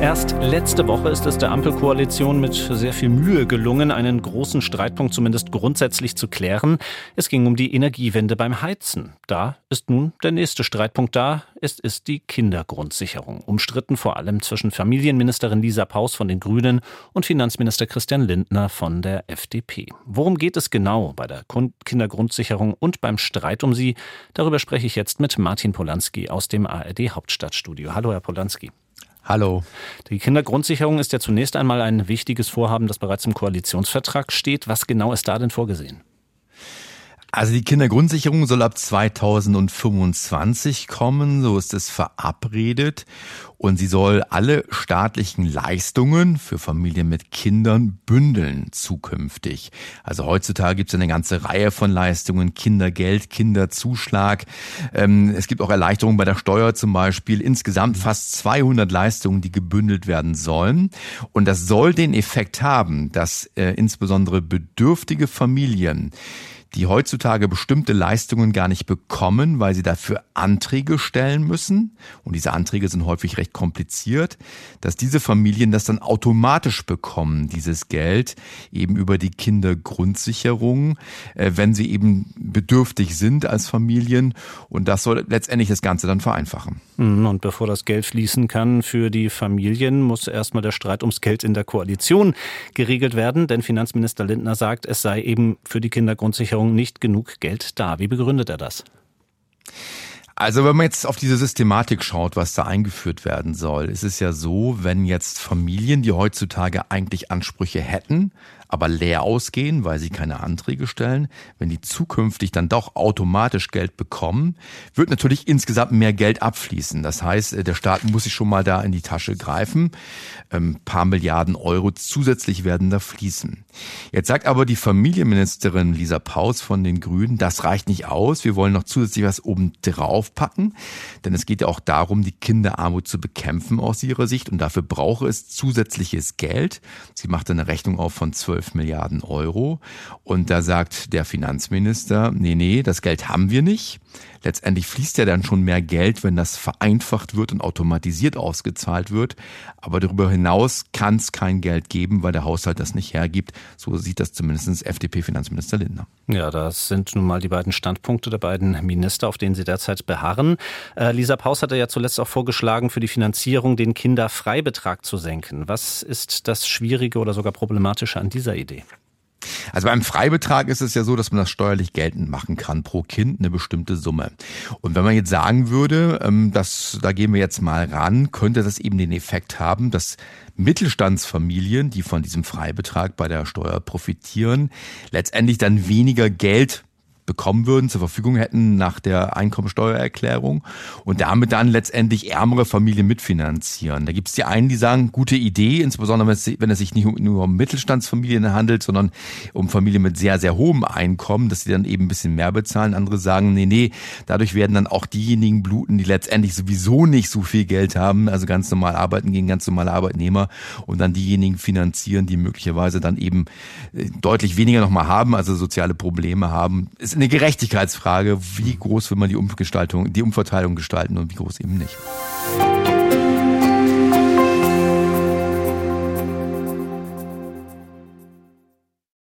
Erst letzte Woche ist es der Ampelkoalition mit sehr viel Mühe gelungen, einen großen Streitpunkt zumindest grundsätzlich zu klären. Es ging um die Energiewende beim Heizen. Da ist nun der nächste Streitpunkt da. Es ist die Kindergrundsicherung. Umstritten vor allem zwischen Familienministerin Lisa Paus von den Grünen und Finanzminister Christian Lindner von der FDP. Worum geht es genau bei der Kindergrundsicherung und beim Streit um sie? Darüber spreche ich jetzt mit Martin Polanski aus dem ARD Hauptstadtstudio. Hallo, Herr Polanski. Hallo. Die Kindergrundsicherung ist ja zunächst einmal ein wichtiges Vorhaben, das bereits im Koalitionsvertrag steht. Was genau ist da denn vorgesehen? Also die Kindergrundsicherung soll ab 2025 kommen, so ist es verabredet. Und sie soll alle staatlichen Leistungen für Familien mit Kindern bündeln zukünftig. Also heutzutage gibt es eine ganze Reihe von Leistungen, Kindergeld, Kinderzuschlag. Ähm, es gibt auch Erleichterungen bei der Steuer zum Beispiel. Insgesamt fast 200 Leistungen, die gebündelt werden sollen. Und das soll den Effekt haben, dass äh, insbesondere bedürftige Familien die heutzutage bestimmte Leistungen gar nicht bekommen, weil sie dafür Anträge stellen müssen. Und diese Anträge sind häufig recht kompliziert, dass diese Familien das dann automatisch bekommen, dieses Geld, eben über die Kindergrundsicherung, äh, wenn sie eben bedürftig sind als Familien. Und das soll letztendlich das Ganze dann vereinfachen. Mhm, und bevor das Geld fließen kann für die Familien, muss erstmal der Streit ums Geld in der Koalition geregelt werden. Denn Finanzminister Lindner sagt, es sei eben für die Kindergrundsicherung Regierung nicht genug Geld da. Wie begründet er das? Also wenn man jetzt auf diese Systematik schaut, was da eingeführt werden soll, ist es ja so, wenn jetzt Familien, die heutzutage eigentlich Ansprüche hätten, aber leer ausgehen, weil sie keine Anträge stellen, wenn die zukünftig dann doch automatisch Geld bekommen, wird natürlich insgesamt mehr Geld abfließen. Das heißt, äh, der Staat muss sich schon mal da in die Tasche greifen. Ein ähm, paar Milliarden Euro zusätzlich werden da fließen. Jetzt sagt aber die Familienministerin Lisa Paus von den Grünen, das reicht nicht aus. Wir wollen noch zusätzlich was oben drauf packen. Denn es geht ja auch darum, die Kinderarmut zu bekämpfen aus ihrer Sicht. Und dafür brauche es zusätzliches Geld. Sie macht eine Rechnung auf von 12 12 Milliarden Euro. Und da sagt der Finanzminister, nee, nee, das Geld haben wir nicht. Letztendlich fließt ja dann schon mehr Geld, wenn das vereinfacht wird und automatisiert ausgezahlt wird. Aber darüber hinaus kann es kein Geld geben, weil der Haushalt das nicht hergibt. So sieht das zumindest FDP-Finanzminister Lindner. Ja, das sind nun mal die beiden Standpunkte der beiden Minister, auf denen sie derzeit beharren. Äh, Lisa Paus hatte ja zuletzt auch vorgeschlagen, für die Finanzierung den Kinderfreibetrag zu senken. Was ist das Schwierige oder sogar Problematische an dieser Idee? Also beim Freibetrag ist es ja so, dass man das steuerlich geltend machen kann, pro Kind eine bestimmte Summe. Und wenn man jetzt sagen würde, ähm, dass, da gehen wir jetzt mal ran, könnte das eben den Effekt haben, dass Mittelstandsfamilien, die von diesem Freibetrag bei der Steuer profitieren, letztendlich dann weniger Geld bekommen würden, zur Verfügung hätten nach der Einkommensteuererklärung und damit dann letztendlich ärmere Familien mitfinanzieren. Da gibt es die einen, die sagen, gute Idee, insbesondere wenn es sich nicht nur um Mittelstandsfamilien handelt, sondern um Familien mit sehr, sehr hohem Einkommen, dass sie dann eben ein bisschen mehr bezahlen. Andere sagen, nee, nee, dadurch werden dann auch diejenigen bluten, die letztendlich sowieso nicht so viel Geld haben, also ganz normal arbeiten gegen ganz normale Arbeitnehmer und dann diejenigen finanzieren, die möglicherweise dann eben äh, deutlich weniger nochmal haben, also soziale Probleme haben. Es ist eine Gerechtigkeitsfrage, wie groß will man die Umgestaltung, die Umverteilung gestalten und wie groß eben nicht.